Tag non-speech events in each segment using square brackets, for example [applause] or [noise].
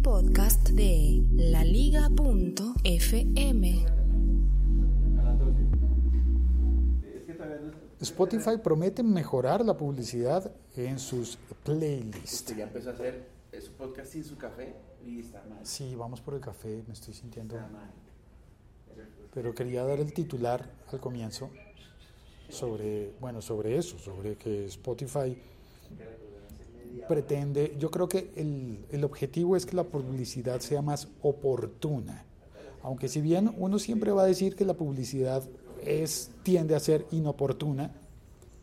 Un podcast de laliga.fm. Spotify promete mejorar la publicidad en sus playlists. Usted ya empezó a hacer su podcast sin su café y está mal. Sí, vamos por el café, me estoy sintiendo. Está mal. Pero quería dar el titular al comienzo sobre, bueno, sobre eso, sobre que Spotify pretende, yo creo que el, el objetivo es que la publicidad sea más oportuna. Aunque si bien uno siempre va a decir que la publicidad es, tiende a ser inoportuna,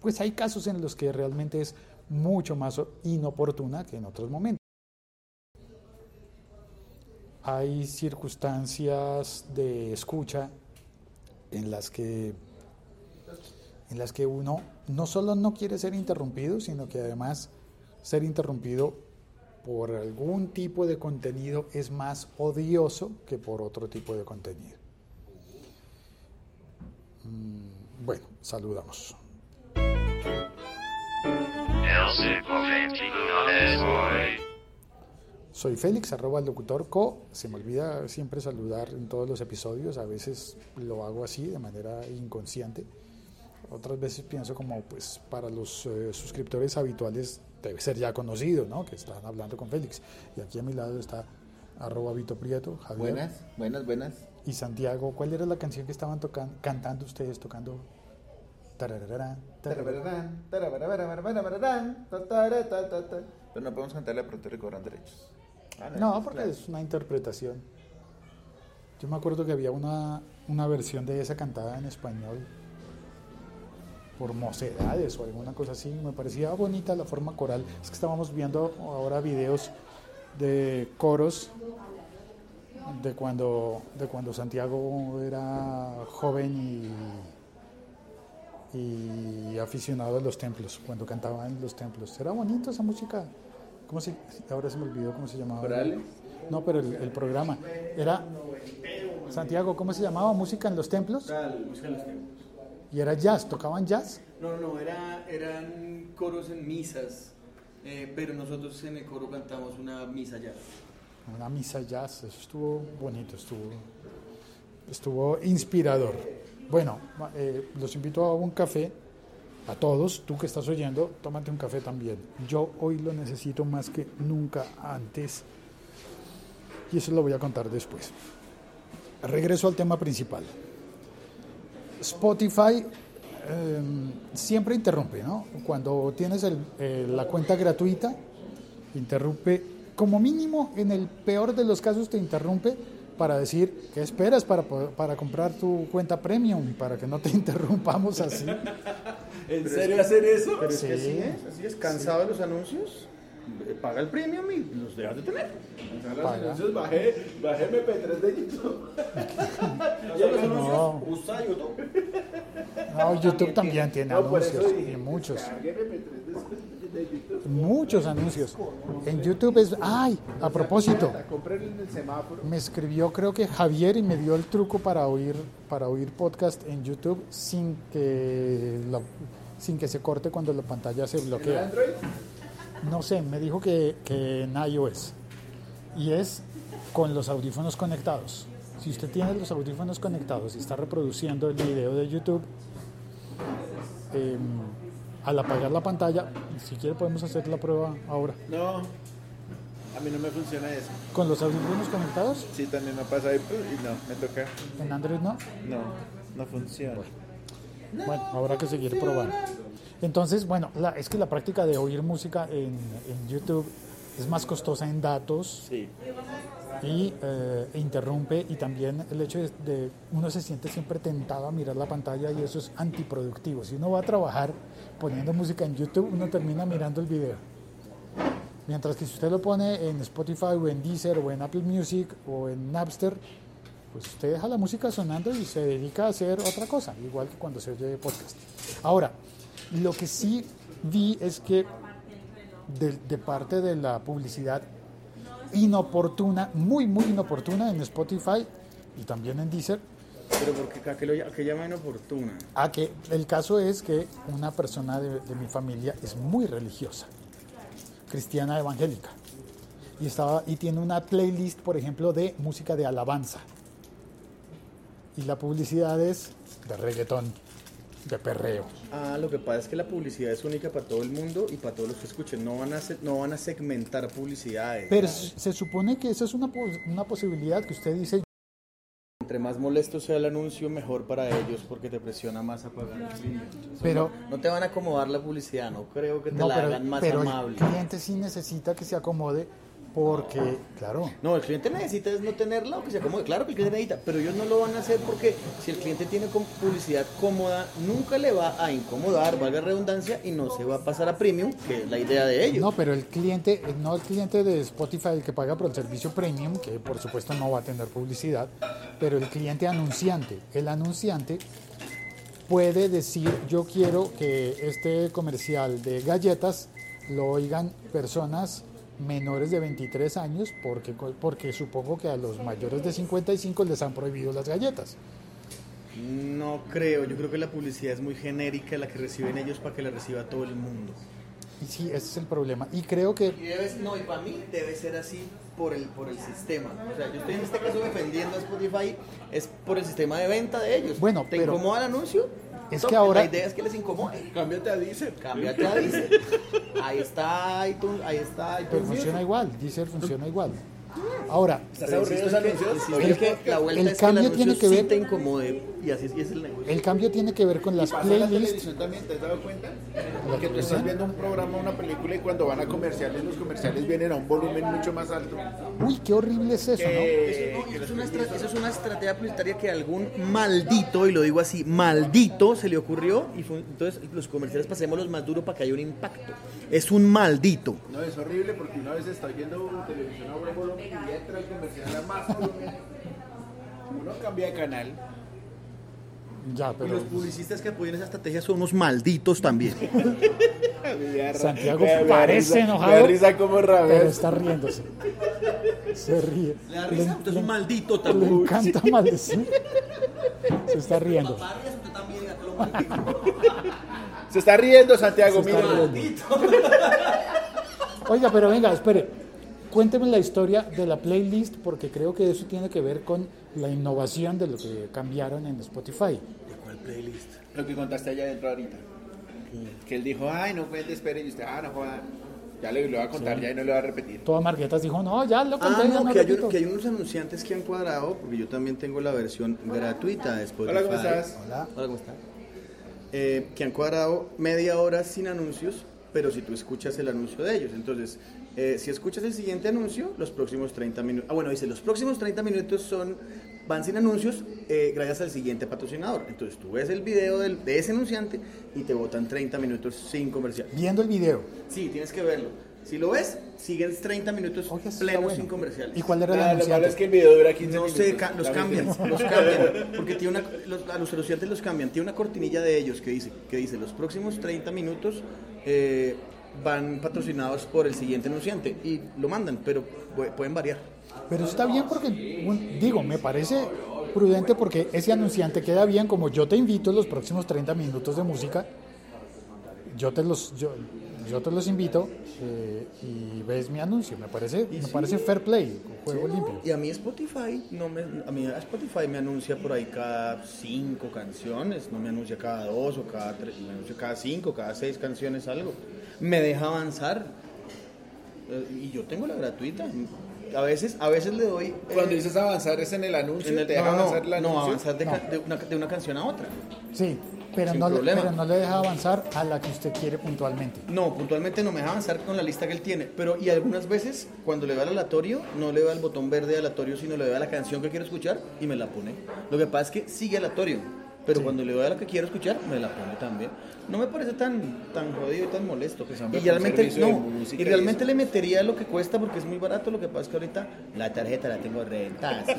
pues hay casos en los que realmente es mucho más inoportuna que en otros momentos. Hay circunstancias de escucha en las que en las que uno no solo no quiere ser interrumpido, sino que además ser interrumpido por algún tipo de contenido es más odioso que por otro tipo de contenido. Mm, Bueno, saludamos. Soy Félix, arroba el locutor co. Se me olvida siempre saludar en todos los episodios. A veces lo hago así, de manera inconsciente. Otras veces pienso como, pues, para los eh, suscriptores habituales debe ser ya conocido, ¿no? Que están hablando con Félix. Y aquí a mi lado está arroba Vito Prieto, Javier Buenas, buenas, buenas. y Santiago. ¿Cuál era la canción que estaban tocan- cantando ustedes, tocando? Pero no podemos cantarle a pronto y cobran derechos. Ah, No, porque claro. es una interpretación. Yo me acuerdo que había una, una versión de esa cantada en español por mocedades o alguna cosa así. Me parecía bonita la forma coral. Es que estábamos viendo ahora videos de coros de cuando, de cuando Santiago era joven y, y aficionado a los templos, cuando cantaba en los templos. Era bonito esa música. ¿Cómo se, ahora se me olvidó cómo se llamaba. ¿Corales? No, pero el, el programa era Santiago, ¿cómo se llamaba? Música en los templos música en los tiempos. Y era jazz, tocaban jazz. No, no, era, eran coros en misas, eh, pero nosotros en el coro cantamos una misa ya. Una misa jazz, eso estuvo bonito, estuvo, estuvo inspirador. Bueno, eh, los invito a un café, a todos, tú que estás oyendo, tómate un café también. Yo hoy lo necesito más que nunca antes y eso lo voy a contar después. Regreso al tema principal. Spotify eh, siempre interrumpe, ¿no? Cuando tienes el- eh, la cuenta gratuita, interrumpe, como mínimo, en el peor de los casos te interrumpe para decir, ¿qué esperas para, poder- para comprar tu cuenta premium? Para que no te [laughs] interrumpamos así. ¿En serio hacer eso? Pero es Sí. que así es, así es. Cansado de los anuncios, eh, paga el premium y los dejas de tener. Paga. Entonces bajé, bajé MP3 de YouTube. [laughs] Usa YouTube. No, YouTube también tiene No, anuncios, y muchos. descargue MP3 de, de YouTube. Muchos anuncios. En YouTube es... ¡Ay! A propósito. Me escribió creo que Javier y me dio el truco para oír para oír podcast en YouTube sin que la- sin que se corte cuando la pantalla se ¿En bloquea. Android? No sé, me dijo que, que en iOS y es con los audífonos conectados. Si usted tiene los audífonos conectados y está reproduciendo el video de YouTube, em, al apagar la pantalla, si quiere podemos hacer la prueba ahora. No, a mí no me funciona eso. ¿Con los audífonos conectados? Sí, también me pasa ahí y no, me toca. En Android no. No, no funciona. Bueno, habrá que seguir probando. Entonces, bueno, la- es que la práctica de oír música en, en YouTube es más costosa en datos Sí. y eh, interrumpe y también el hecho de, de uno se siente siempre tentado a mirar la pantalla y eso es antiproductivo. Si uno va a trabajar poniendo música en YouTube, uno termina mirando el video. Mientras que si usted lo pone en Spotify o en Deezer o en Apple Music o en Napster, pues usted deja la música sonando y se dedica a hacer otra cosa, igual que cuando se oye podcast. Ahora, lo que sí vi es que de, de parte de la publicidad inoportuna, muy, muy inoportuna en Spotify y también en Deezer, Pero porque ¿a lo, a qué llama inoportuna? a que el caso es que una persona de, de mi familia es muy religiosa, cristiana evangélica. y, estaba, y tiene una playlist, por ejemplo, de música de alabanza. Y la publicidad es de reggaetón, de perreo. Ah, lo que pasa es que la publicidad es única para todo el mundo y para todos los que escuchen. No van a, se- no van a segmentar publicidades. Pero se se supone que esa es una, una posibilidad que usted dice, Entre más molesto sea el anuncio, mejor para ellos porque te presiona más a pagar. pero... No te van a acomodar la publicidad, no creo que te No, la pero, hagan más pero el amable. cliente sí necesita que se acomode porque, claro, No, el cliente necesita es no tenerla o que se acomode. Claro que el cliente necesita, pero ellos no lo van a hacer porque si el cliente tiene publicidad cómoda, nunca le va a incomodar, valga redundancia, y no se va a pasar a premium, que es la idea de ellos. no, pero el cliente, no el cliente de Spotify el que paga por el servicio premium, que por supuesto no va a tener publicidad, pero el cliente anunciante, el anunciante puede decir yo quiero que este comercial de galletas lo oigan personas menores de 23 años porque, porque supongo que a los mayores de 55 les han prohibido las galletas. No creo, yo creo que la publicidad es muy genérica, la que reciben ellos para que la reciba todo el mundo. Y sí, ese es el problema. Y creo que Y debe, no, y para mí debe ser así por el, por el sistema. O sea, yo estoy en este caso defendiendo a Spotify, es por el sistema de venta de ellos. Bueno, ¿Te pero- incomoda el anuncio? Es Top, que ahora- La idea es que les incomode. Cámbiate a Deezer. Cámbiate a Deezer. Ahí está iTunes, ahí está Pero funciona igual, Deezer funciona igual. Ahora, el cambio tiene que ver- te incomode y así es el negocio. el cambio tiene que ver con las la playlists. televisión también, ¿te has dado cuenta? ¿La Que tú estás viendo un programa, una película y cuando van a comerciales, los comerciales vienen a un volumen mucho más alto. Uy, qué horrible es eso, ¿no? Eso, es una estra- eso es una estrategia publicitaria que algún maldito, y lo digo así, maldito se le ocurrió y fue- entonces los comerciales pasémoslos más duro para que haya un impacto. Es un maldito. No, es horrible porque una vez está viendo televisión a volumen y entra el comercial a más volumen. Uno cambia de canal. Ya, Y pero los publicistas que apoyan esa estrategia son unos malditos también. [laughs] Santiago parece risa- enojado, Me da risa como pero rabia. está riéndose. Se ríe. ¿Le da risa? Usted es un maldito le también. encanta maldecir. Se está riendo. Se está riendo Santiago, Se está mira. riendo. Oiga, pero venga, espere. Cuénteme la historia de la playlist porque creo que eso tiene que ver con la innovación de lo que cambiaron en Spotify. ¿Cuál playlist? Lo que contaste allá adentro ahorita. Que él dijo, ay, no cuente, espere. Y usted, ah, no joda. Ya le, lo voy a contar ya y no le voy a repetir. Toda Marguetas dijo, no, ya lo conté, Ah, no, no que hay, repito". que hay unos anunciantes que han cuadrado, porque yo también tengo la versión gratuita de Spotify. Hola, ¿cómo estás? Hola. Hola, ¿cómo estás? Eh, que han cuadrado media hora sin anuncios, pero si tú escuchas el anuncio de ellos. Entonces, eh, si escuchas el siguiente anuncio, los próximos 30 minutos. Ah, bueno, dice, los próximos 30 minutos son van sin anuncios eh, gracias al siguiente patrocinador. Entonces, tú ves el video del- de ese anunciante y te botan 30 minutos sin comercial. Viendo el video. Sí, tienes que verlo. Si lo ves, siguen 30 minutos Oye, plenos bueno. sin comerciales. ¿Y cuál era el Ah, lo malo anunciante? es que el video dura 15 No minutos. sé, ca- los cambian, los cambian, [laughs] porque tiene una, los, a los anunciantes los cambian. Tiene una cortinilla de ellos que dice, que dice los próximos 30 minutos eh, van patrocinados por el siguiente anunciante y lo mandan, pero pu- pueden variar. Pero está bien porque, digo, me parece prudente porque ese anunciante queda bien como yo te invito en los próximos 30 minutos de música, yo te los, yo, yo te los invito eh, y ves mi anuncio. Me parece, me parece fair play, juego limpio. Y a mí Spotify, no me, a mí Spotify me anuncia por ahí cada cinco canciones, no me anuncia cada dos o cada tres, me anuncia cada cinco, cada seis canciones algo. Me deja avanzar. Eh, y yo tengo la gratuita. A veces, a veces le doy. eh, Cuando dices avanzar es en el anuncio, en el- te deja no, avanzar el anuncio. no, avanzar de, No. de una, de una canción a otra. Sí, pero no, le, pero no le deja avanzar a la que usted quiere puntualmente. No, puntualmente no me deja avanzar con la lista que él tiene. Pero y algunas veces, cuando le da al aleatorio, no le da el botón verde aleatorio, sino le da la canción que quiero escuchar y me la pone. Lo que pasa es que sigue aleatorio. Pero cuando le doy a la que quiero escuchar, me la pone también. No me parece tan, tan jodido y tan molesto. Pues, y realmente, no, y y realmente eso. le metería lo que cuesta porque es muy barato. Lo que pasa es que ahorita la tarjeta la tengo rentada. ¿sí?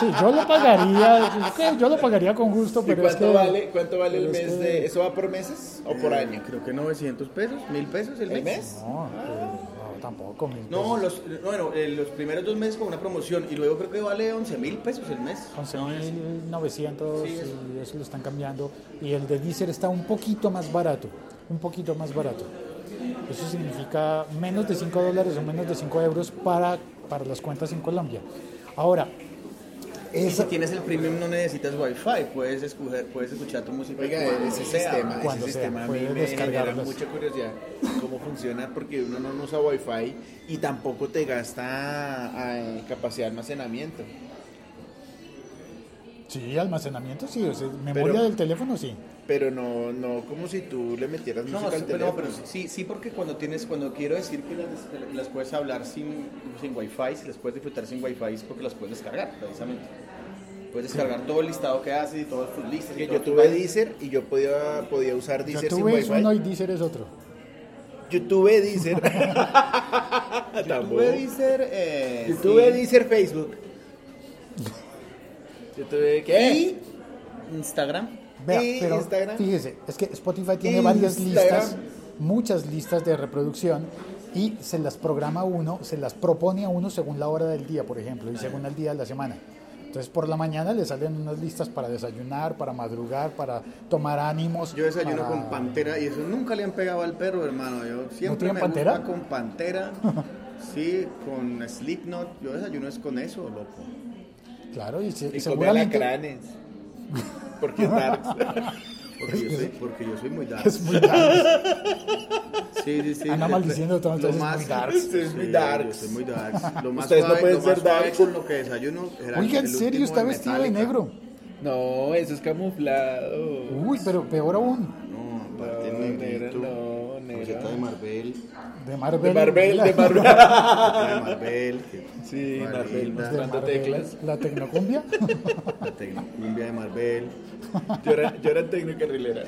Sí, yo lo pagaría, yo lo pagaría con gusto, ¿Y pero es cuánto que... vale, cuánto vale el pero es mes que- de...? ¿Eso va por meses o por año? Creo que 900 pesos, 1000 pesos el, ¿El mes? No, eh, no, tampoco. mil No, los, bueno, eh, los primeros dos meses con una promoción y luego creo que vale 11 mil pesos el mes. 11.900 y eso lo están cambiando. Y el de Deezer está un poquito más barato. Un poquito más barato. Eso significa menos de 5 dólares o menos de 5 euros para, para las cuentas en Colombia. Ahora, esa- si tienes el premium no necesitas wifi, puedes escoger, puedes escuchar tu música. Oiga, cuando ese sea. sistema, cuando ese sea, sistema a mí me genera mucha curiosidad cómo funciona porque uno no usa wifi y tampoco te gasta eh, capacidad de almacenamiento. sí, almacenamiento, sí, o sea, memoria Pero- del teléfono, sí. Pero no, no como si tú le metieras No, música sí, al pero, no, teléfono. pero sí, sí, porque cuando tienes, cuando quiero decir que las, las puedes hablar sin, sin wifi, si las puedes disfrutar sin wifi es porque las puedes descargar, precisamente. Puedes descargar todo el listado que haces y todas tus listas. y yo tuve. Deezer y yo podía, podía usar Deezer sin YouTube es wifi. uno y Deezer es otro. Yo tuve Deezer. [laughs] Tampoco. Tuve Deezer, eh, Yo tuve sí. Deezer Facebook. Yo tuve ¿qué? y Instagram. Vea, Y pero Instagram. fíjese, es que Spotify tiene varias listas, muchas listas de reproducción y se las programa uno, se las propone a uno según la hora del día, por ejemplo, y según el día de la semana. Entonces por la mañana le salen unas listas para desayunar, para madrugar, para tomar ánimos. Yo desayuno para- con pantera y eso nunca le han pegado al perro, hermano. Yo siempre me pantera? gusta con pantera, [laughs] sí, con Slipknot. Yo desayuno es con eso, loco. Claro, y, se- Y come seguramente. Porque es [laughs] dark. Porque yo soy, porque yo soy muy dark. es muy dark. Sí, sí, sí. Anda maldiciendo todo, lo entonces es más- muy dark. Es muy dark. Yo soy muy dark. Lo más Ustedes no suave, pueden lo más ser dark. con lo que desayuno Oiga, en serio, está de vestido de negro. No, eso es camuflado. Uy, pero peor aún, Marvel. de Marvel. De Marvel, de [laughs] Marvel. de Marvel. que- Sí, Marvel, mostrando Marvel, teclas. La tecnocumbia. [laughs] La tecnocumbia de Marvel. Yo era, yo era técnico carrilera.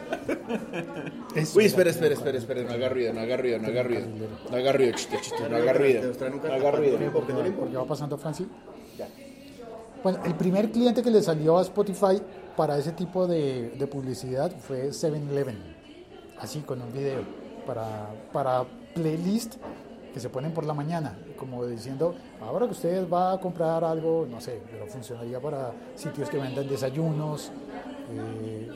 Eso Uy, era espera, espera, espera, espera, no haga ruido, no haga ruido, no haga ruido. No haga ruido, chiste, chiste, no haga ruido. No haga ruido. Porque va pasando Francis. Bueno, el primer cliente que le salió a Spotify para ese tipo de, de publicidad fue 7-Eleven, así con un video, para, para playlist que se ponen por la mañana, como diciendo, ahora que usted va a comprar algo, no sé, pero funcionaría para sitios que vendan desayunos, eh,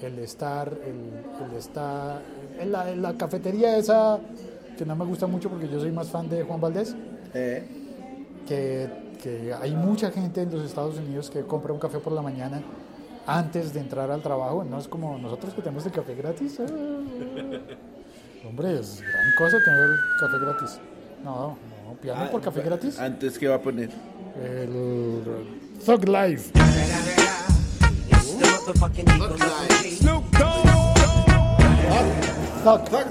el, el estar, el, el estar, en la, en la cafetería esa que no me gusta mucho porque yo soy más fan de Juan Valdés Eh, que, que hay mucha gente en los Estados Unidos que compra un café por la mañana antes de entrar al trabajo. No es como nosotros que tenemos el café gratis. ah. [laughs] Hombre, es gran cosa tener café gratis. No, no, piano por café gratis. Antes, ¿qué va a poner? El Thug Life. Thug, Thug,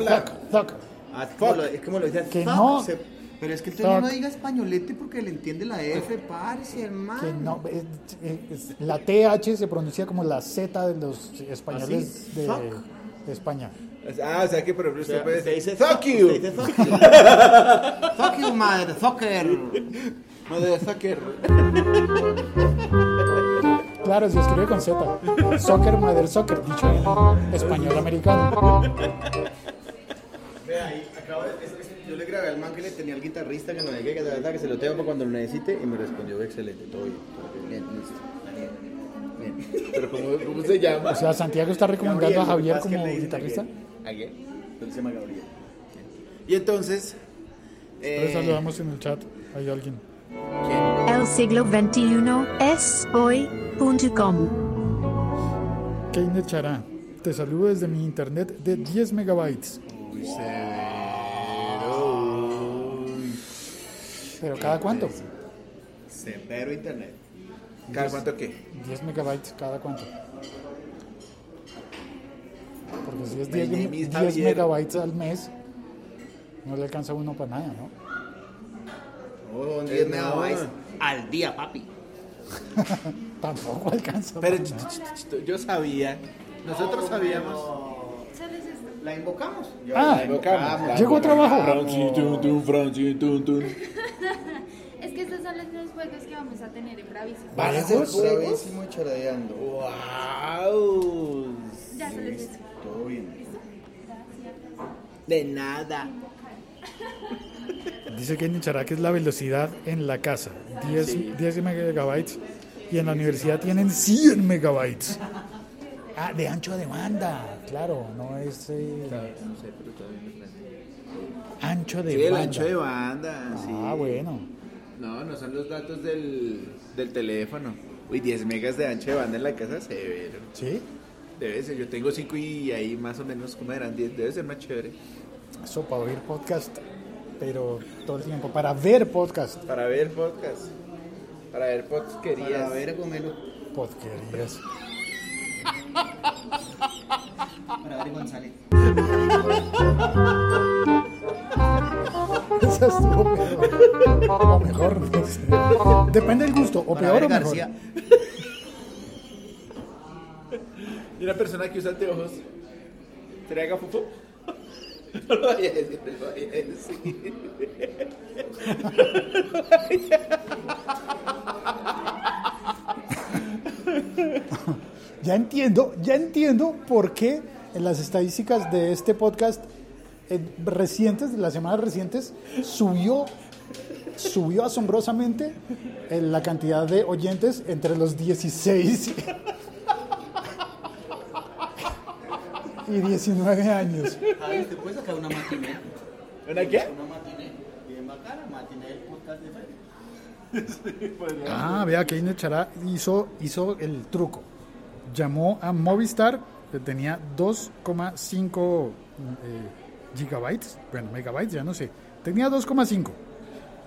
Thug. ah, como lo- es como lo dice Que no. Pero es que el Toño no diga españolete porque le entiende la F, parce, hermano. Que no, es- es- la TH se pronuncia como la Z de los españoles Así, de, España. Ah, o sea que por ejemplo O sea, usted puede usted dice Fuck you. usted [laughs] dice fuck you. fuck you, motherfucker. Motherfucker. Claro, se escribe con Z. Soccer, mother soccer, dicho en español americano. Vea ahí, acabo de, yo le grabé al man que le tenía al guitarrista que no le que, de verdad que se lo tengo para cuando lo necesite y me respondió excelente, todo bien, todo bien, bien, listo. Bien, bien. Pero ¿cómo, cómo se llama? O sea, Santiago está recomendando Gabriel, a Javier que que como guitarrista. ¿A qué? ¿A qué? Él se llama Gabriel. Y entonces... Eh, saludamos en el chat. Hay alguien. El siglo XXI es hoy.com. Keinet Chará. Te saludo desde mi internet de 10 megabytes. Uy, severo. ¿Pero cada cuánto? Severo internet. ¿Cada cuánto qué? 10 megabytes cada cuánto. Porque si es My 10, name is 10 Javier. megabytes al mes, no le alcanza uno para nada, ¿no? Oh, Eh, 10 no. megabytes al día, papi. [laughs] Tampoco alcanza. Pero para ch- nada. yo sabía, nosotros sabíamos. La invocamos. Ah, La invocamos. llegó a trabajo. Franci, tun, tun, Franci, tun, tun. Es que estos son los juegos que vamos a tener en Bravísimo. ¿Van a juegos? Bravísimo y charadeando. ¡Wow! Ya se les dice. Todo bien. De nada. Dice que Chará que es la velocidad en la casa, 10, 10 megabytes, y en la universidad tienen 100 megabytes. Ah, de ancho de banda, claro, no es... eh, ancho de Sí, el banda. ancho de banda. sí. Ah, bueno. No, no son los datos del, del teléfono. Uy, 10 megas de ancho de banda en la casa, severo. ¿Sí? Debe ser, yo tengo 5 y ahí más o menos, como eran 10? Debe ser más chévere. Eso para oír podcast, pero todo el tiempo. Para ver podcast. Para ver podcast. Para ver podcasterías. Para ver, Gomelo. Podquerías. Para ver, González. [laughs] Estuvo peor. O mejor, no sé. Depende del gusto. O Para peor ver o mejor. García. [laughs] Y una persona que usa anteojos. ¿Sería gafufo? [laughs] No lo vaya a decir, no lo vaya a decir. [laughs] Ya entiendo, ya entiendo por qué en las estadísticas de este podcast recientes, de las semanas recientes, subió, subió asombrosamente en la cantidad de oyentes entre los 16 y 19 años. Javi, ¿usted puede sacar una matiné? ¿Una qué? Una matiné. Bien bacana, matiné el podcast de Fede. Ah, vea que Ine Chará hizo, hizo el truco. Llamó a Movistar, que tenía 2,5 eh, gigabytes, bueno, megabytes, ya no sé. Tenía 2,5.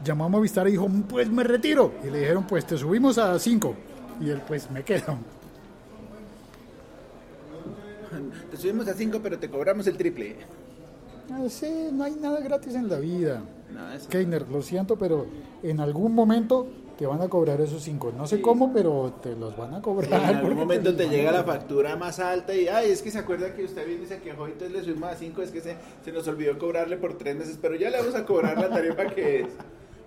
Llamó a Movistar y dijo, pues me retiro. Y le dijeron, pues te subimos a 5. Y él, pues me quedo. [laughs] Te subimos a 5, pero te cobramos el triple. Ah, sí, no hay nada gratis en la vida. No. Keiner, lo siento, pero en algún momento te van a cobrar esos 5. No sé cómo, pero te los van a cobrar. En algún momento te llega la factura más alta y, ay, es que se acuerda que usted viene y se quejó y entonces le subimos a 5, es que se, se nos olvidó cobrarle por 3 meses, pero ya le vamos a cobrar la tarifa que es.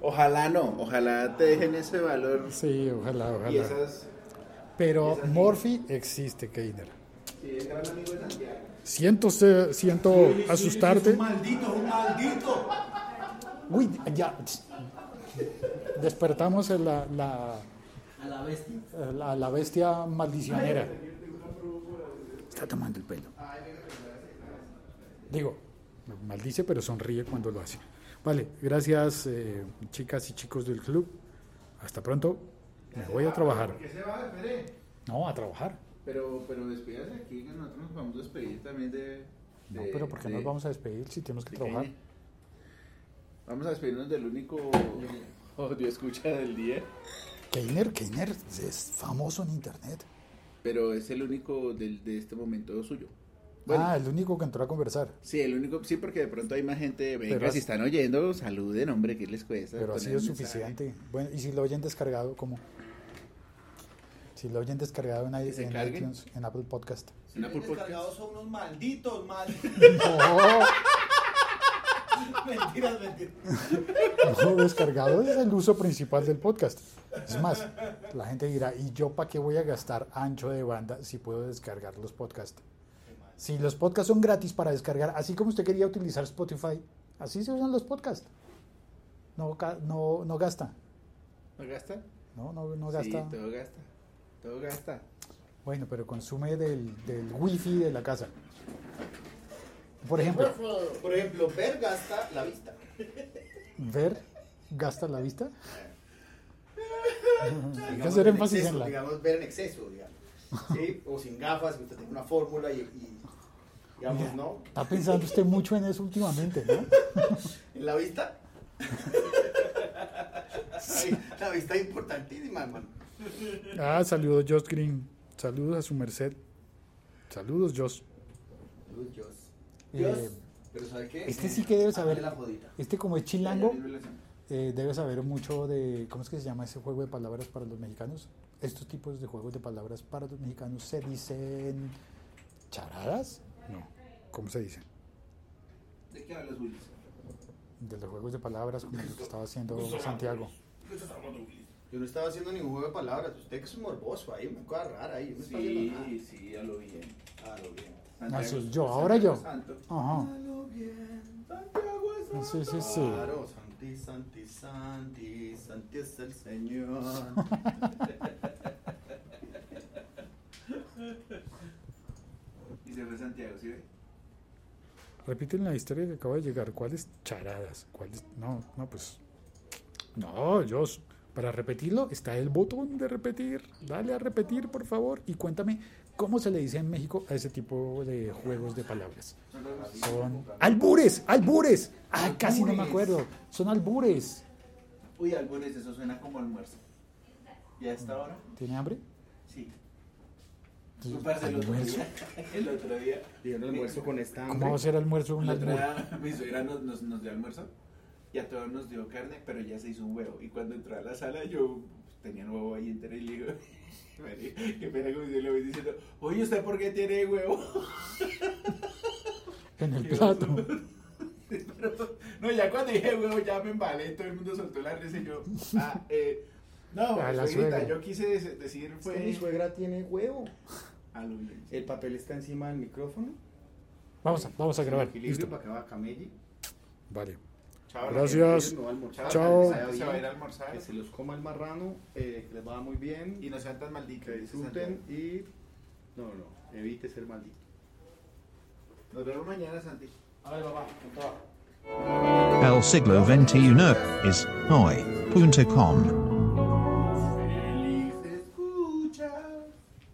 Ojalá no, ojalá te dejen ese valor Sí, ojalá, ojalá. y esas... Pero Morphy existe, Keiner. Sí, es gran amigo de Santiago. Siento, siento asustarte. maldito, un maldito. Uy, ya. Despertamos la, la, A la bestia. la, la bestia maldicionera. Está tomando el pelo. Digo, maldice, pero sonríe cuando lo hace. Vale, gracias, eh, chicas y chicos del club. Hasta pronto. Me voy a trabajar. ¿Qué se va? No, a trabajar. Pero, pero despídase aquí, que nosotros nos vamos a despedir también de... No, pero ¿por qué de- nos vamos a despedir si tenemos que de trabajar? Kenia. Vamos a despedirnos del único audio escucha del día, Keiner, Keiner es famoso en internet. pero es el único del, de este momento suyo. Bueno, Ah, el único que entró a conversar. sí, el único, sí, porque de pronto hay más gente, venga, Pero si están oyendo, saluden, hombre, ¿qué les cuesta? Pero ha sido suficiente. Bueno, y si lo oyen descargado, ¿cómo? Si lo oyen descargado en, ¿Que se en iTunes, en Apple Podcast. En Apple Podcast. descargados son unos malditos, malditos. [laughs] No, [laughs] mentiras, mentiras. no, descargado es el uso principal del podcast. Es más, la gente dirá, ¿y yo para qué voy a gastar ancho de banda si puedo descargar los podcasts? Si los podcasts son gratis para descargar, así como usted quería utilizar Spotify, así se usan los podcasts. No, ca- no, no gasta. ¿No gasta? No, no, no Sí, gasta. todo gasta. Todo gasta. Bueno, pero consume del, del wifi de la casa. Por ejemplo, Por ejemplo, ver gasta la vista. ver gasta la vista. Hay que hacer en énfasis exceso, en la. Digamos, ver en exceso, digamos. ¿Sí? O sin gafas, que usted tiene una fórmula y, y, digamos, ¿no? Está pensando usted mucho en eso últimamente, ¿no? [laughs] En la vista. Sí, la vista es importantísima, hermano. Ah, saludos Josh Green. Saludos a su merced. Saludos Josh. Uy, Dios. Eh, Dios. Pero ¿sabe qué? este sí que debe saber. la. Este como es chilango, eh, debe saber mucho de, ¿cómo es que se llama ese juego de palabras para los mexicanos? Estos tipos de juegos de palabras para los mexicanos se dicen charadas? No, ¿cómo se dicen? ¿De qué hablas, Willis? De los juegos de palabras como lo que estaba haciendo Santiago. Yo no estaba haciendo ningún juego de palabras. Usted que es un morboso ahí, una cosa rara ahí. No. Sí, sí, a lo bien. Ah, lo bien. Ah, sí, yo, ahora yo. Santo. Ajá. A lo bien. Santiago es Sí, sí, sí. Claro, Santi, Santi, Santi, Santi es el Señor. [laughs] Y se fue Santiago, ¿sí ve? repiten la historia que acaba de llegar. ¿Cuáles charadas? ¿Cuáles? No, no, pues. No, yo. Para repetirlo, está el botón de repetir. Dale a repetir, por favor. Y cuéntame cómo se le dice en México a ese tipo de juegos de palabras. Son. ¡Albures! ¡Albures! ¡Ay, casi no me acuerdo! Son albures. Uy, albures, eso suena como almuerzo. ¿Y a esta hora? ¿Tiene hambre? Sí. Entonces, el otro almuerzo. día, [laughs] el otro día, Dieron almuerzo con esta hambre. ¿Cómo va a ser almuerzo un el otro albur? día [laughs] mi suegra nos, nos, nos dio almuerzo y a todos nos dio carne, pero ya se hizo un huevo. Y cuando entró a la sala, yo tenía el huevo ahí entero y le digo, [laughs] "Mari, qué pena como yo le voy diciendo, oye, ¿usted por qué tiene huevo? [laughs] En el plato. [laughs] Pero, no, ya cuando dije huevo ya me embalé, todo el mundo soltó la risa y yo, ah, eh, no, A la suegrita, suegra. yo quise decir Es fue que mi suegra tiene huevo. a lo bien. El papel está encima del micrófono. Vamos a, vamos a grabar. Listo. para que. Vale. Chao, Gracias. No va a almorzar, Chao. que Se va a ir a almorzar. Que se los coma el marrano, eh, que les vaya muy bien. Y no sean tan malditos. que disfruten y. No, no, evite ser maldito. Nos vemos mañana, Santi. Ay, papá, con toda. El siglo XXI es hoy.com.